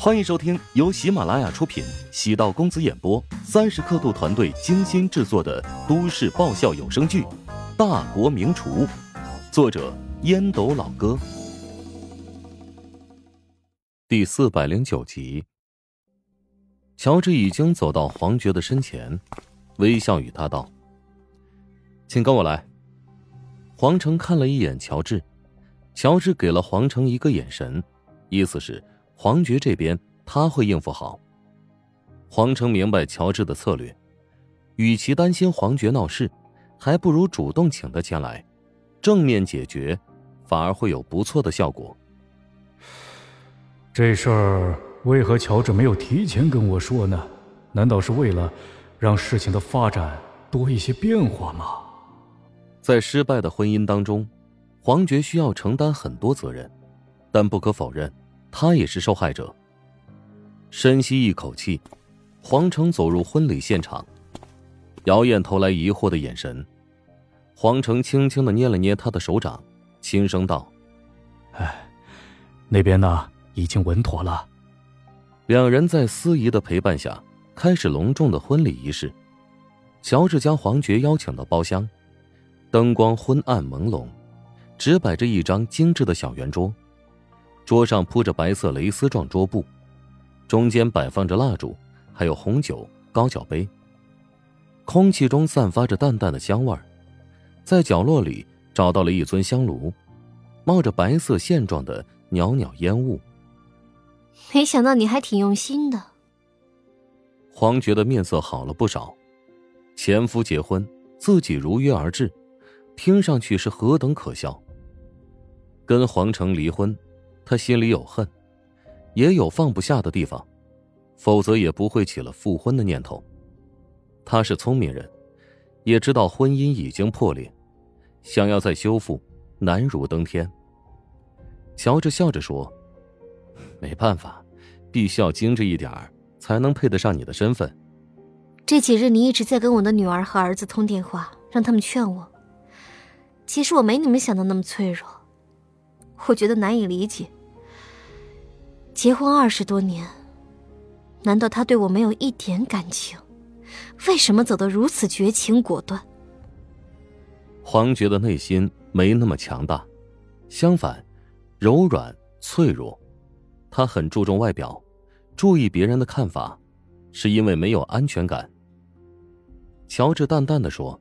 欢迎收听由喜马拉雅出品、喜道公子演播、三十刻度团队精心制作的都市爆笑有声剧《大国名厨》，作者烟斗老哥，第四百零九集。乔治已经走到黄觉的身前，微笑与他道：“请跟我来。”黄成看了一眼乔治，乔治给了黄成一个眼神，意思是。黄觉这边他会应付好。黄成明白乔治的策略，与其担心黄觉闹事，还不如主动请他前来，正面解决，反而会有不错的效果。这事儿为何乔治没有提前跟我说呢？难道是为了让事情的发展多一些变化吗？在失败的婚姻当中，黄觉需要承担很多责任，但不可否认。他也是受害者。深吸一口气，黄成走入婚礼现场。姚燕投来疑惑的眼神，黄成轻轻的捏了捏她的手掌，轻声道：“哎，那边呢，已经稳妥了。”两人在司仪的陪伴下，开始隆重的婚礼仪式。乔治将黄觉邀请到包厢，灯光昏暗朦胧，只摆着一张精致的小圆桌。桌上铺着白色蕾丝状桌布，中间摆放着蜡烛，还有红酒、高脚杯。空气中散发着淡淡的香味儿，在角落里找到了一尊香炉，冒着白色线状的袅袅烟雾。没想到你还挺用心的。黄觉的面色好了不少，前夫结婚，自己如约而至，听上去是何等可笑。跟黄成离婚。他心里有恨，也有放不下的地方，否则也不会起了复婚的念头。他是聪明人，也知道婚姻已经破裂，想要再修复难如登天。乔治笑着说：“ 没办法，必须要精致一点儿，才能配得上你的身份。”这几日你一直在跟我的女儿和儿子通电话，让他们劝我。其实我没你们想的那么脆弱，我觉得难以理解。结婚二十多年，难道他对我没有一点感情？为什么走得如此绝情果断？黄觉的内心没那么强大，相反，柔软脆弱。他很注重外表，注意别人的看法，是因为没有安全感。乔治淡淡的说：“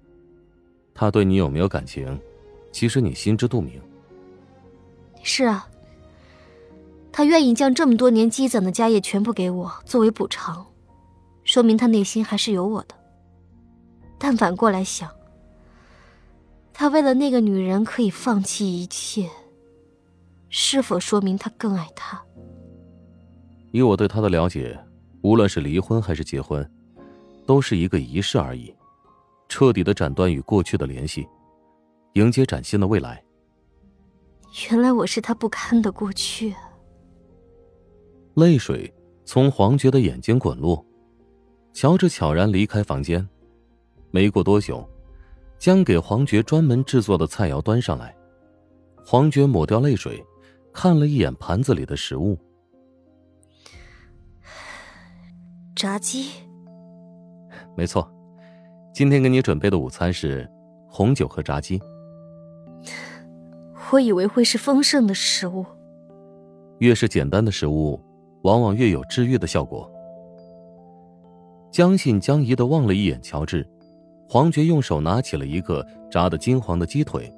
他对你有没有感情？其实你心知肚明。”是啊。他愿意将这么多年积攒的家业全部给我作为补偿，说明他内心还是有我的。但反过来想，他为了那个女人可以放弃一切，是否说明他更爱她？以我对他的了解，无论是离婚还是结婚，都是一个仪式而已，彻底的斩断与过去的联系，迎接崭新的未来。原来我是他不堪的过去。泪水从黄觉的眼睛滚落，乔治悄然离开房间。没过多久，将给黄觉专门制作的菜肴端上来。黄觉抹掉泪水，看了一眼盘子里的食物。炸鸡。没错，今天给你准备的午餐是红酒和炸鸡。我以为会是丰盛的食物。越是简单的食物。往往越有治愈的效果。将信将疑的望了一眼乔治，黄觉用手拿起了一个炸得金黄的鸡腿，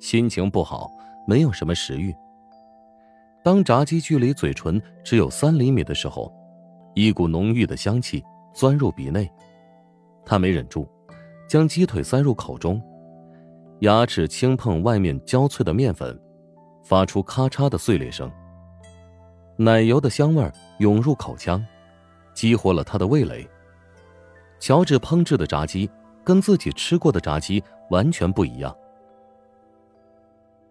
心情不好，没有什么食欲。当炸鸡距离嘴唇只有三厘米的时候，一股浓郁的香气钻入鼻内，他没忍住，将鸡腿塞入口中，牙齿轻碰外面焦脆的面粉，发出咔嚓的碎裂声。奶油的香味涌入口腔，激活了他的味蕾。乔治烹制的炸鸡跟自己吃过的炸鸡完全不一样。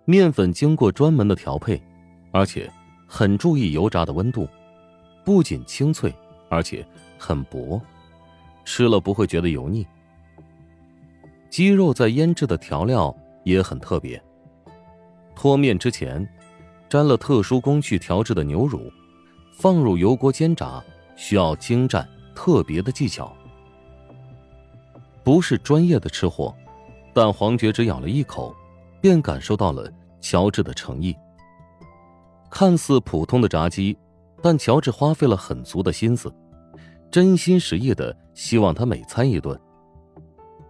面粉经过专门的调配，而且很注意油炸的温度，不仅清脆，而且很薄，吃了不会觉得油腻。鸡肉在腌制的调料也很特别，脱面之前。沾了特殊工序调制的牛乳，放入油锅煎炸需要精湛特别的技巧。不是专业的吃货，但黄觉只咬了一口，便感受到了乔治的诚意。看似普通的炸鸡，但乔治花费了很足的心思，真心实意的希望他每餐一顿。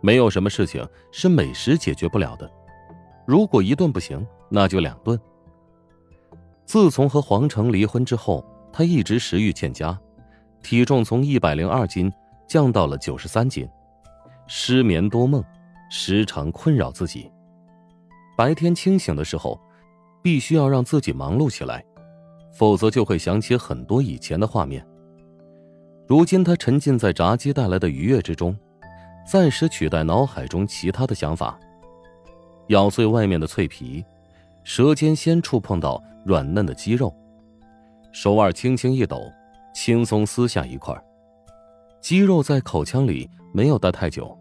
没有什么事情是美食解决不了的，如果一顿不行，那就两顿。自从和黄成离婚之后，他一直食欲欠佳，体重从一百零二斤降到了九十三斤。失眠多梦，时常困扰自己。白天清醒的时候，必须要让自己忙碌起来，否则就会想起很多以前的画面。如今他沉浸在炸鸡带来的愉悦之中，暂时取代脑海中其他的想法。咬碎外面的脆皮，舌尖先触碰到软嫩的鸡肉，手腕轻轻一抖，轻松撕下一块。鸡肉在口腔里没有待太久。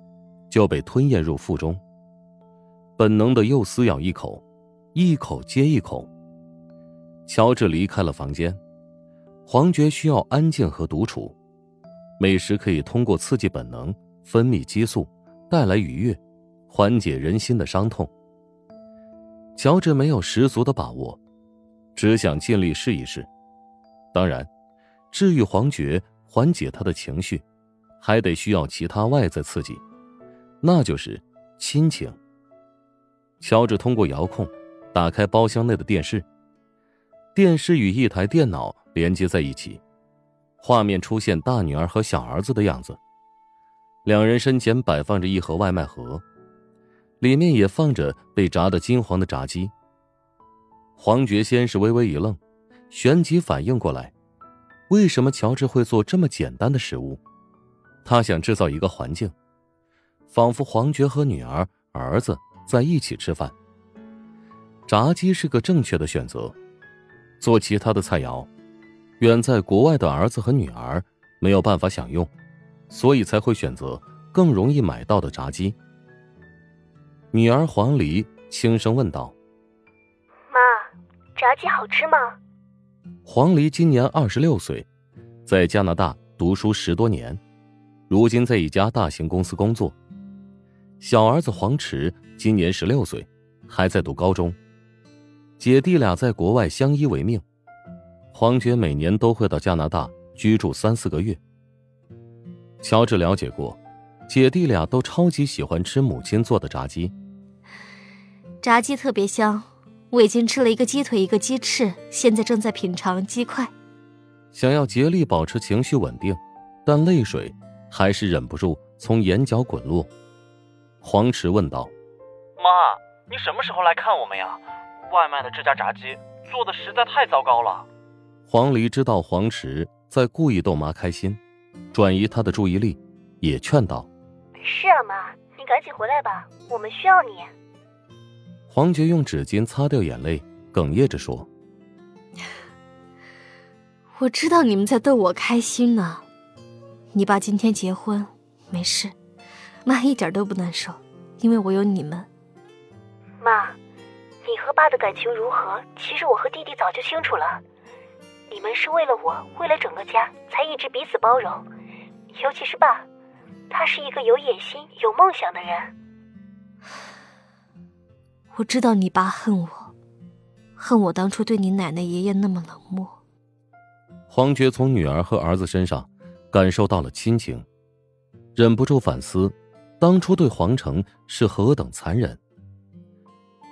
就被吞咽入腹中。本能的又撕咬一口，一口接一口。乔治离开了房间。黄觉需要安静和独处，美食可以通过刺激本能分泌激素，带来愉悦，缓解人心的伤痛。乔治没有十足的把握，只想尽力试一试。当然，治愈黄觉、缓解他的情绪，还得需要其他外在刺激。那就是亲情。乔治通过遥控打开包厢内的电视，电视与一台电脑连接在一起，画面出现大女儿和小儿子的样子。两人身前摆放着一盒外卖盒，里面也放着被炸得金黄的炸鸡。黄觉先是微微一愣，旋即反应过来，为什么乔治会做这么简单的食物？他想制造一个环境。仿佛黄觉和女儿、儿子在一起吃饭。炸鸡是个正确的选择。做其他的菜肴，远在国外的儿子和女儿没有办法享用，所以才会选择更容易买到的炸鸡。女儿黄鹂轻声问道：“妈，炸鸡好吃吗？”黄鹂今年二十六岁，在加拿大读书十多年，如今在一家大型公司工作。小儿子黄池今年十六岁，还在读高中。姐弟俩在国外相依为命。黄觉每年都会到加拿大居住三四个月。乔治了解过，姐弟俩都超级喜欢吃母亲做的炸鸡。炸鸡特别香，我已经吃了一个鸡腿，一个鸡翅，现在正在品尝鸡块。想要竭力保持情绪稳定，但泪水还是忍不住从眼角滚落。黄池问道：“妈，你什么时候来看我们呀？外卖的这家炸鸡做的实在太糟糕了。”黄离知道黄池在故意逗妈开心，转移她的注意力，也劝道：“是啊，妈，你赶紧回来吧，我们需要你。”黄觉用纸巾擦掉眼泪，哽咽着说：“我知道你们在逗我开心呢。你爸今天结婚，没事。”妈一点都不难受，因为我有你们。妈，你和爸的感情如何？其实我和弟弟早就清楚了。你们是为了我，为了整个家，才一直彼此包容。尤其是爸，他是一个有野心、有梦想的人。我知道你爸恨我，恨我当初对你奶奶、爷爷那么冷漠。黄觉从女儿和儿子身上感受到了亲情，忍不住反思。当初对黄成是何等残忍。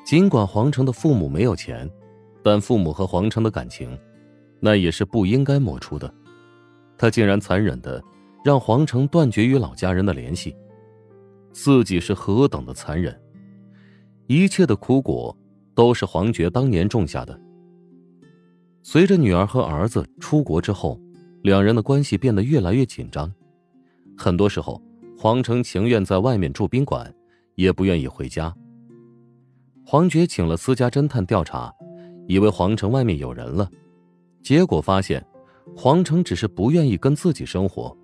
尽管黄成的父母没有钱，但父母和黄成的感情，那也是不应该抹除的。他竟然残忍的让黄成断绝与老家人的联系，自己是何等的残忍。一切的苦果都是黄觉当年种下的。随着女儿和儿子出国之后，两人的关系变得越来越紧张，很多时候。黄成情愿在外面住宾馆，也不愿意回家。黄觉请了私家侦探调查，以为黄成外面有人了，结果发现，黄成只是不愿意跟自己生活。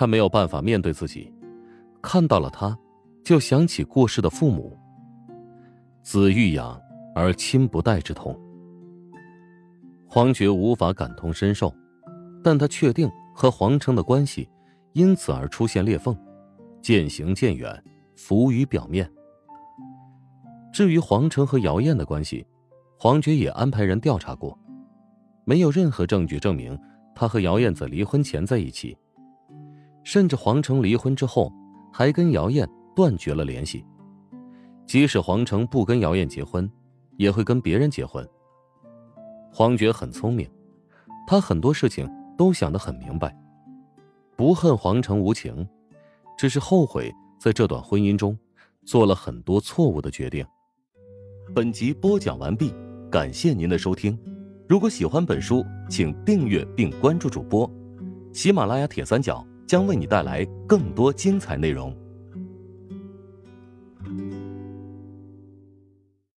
他没有办法面对自己，看到了他，就想起过世的父母。子欲养而亲不待之痛。黄觉无法感同身受，但他确定和黄成的关系因此而出现裂缝，渐行渐远，浮于表面。至于黄成和姚燕的关系，黄觉也安排人调查过，没有任何证据证明他和姚燕在离婚前在一起。甚至黄成离婚之后，还跟姚燕断绝了联系。即使黄成不跟姚燕结婚，也会跟别人结婚。黄觉很聪明，他很多事情都想得很明白，不恨黄成无情，只是后悔在这段婚姻中做了很多错误的决定。本集播讲完毕，感谢您的收听。如果喜欢本书，请订阅并关注主播。喜马拉雅铁三角将为你带来更多精彩内容。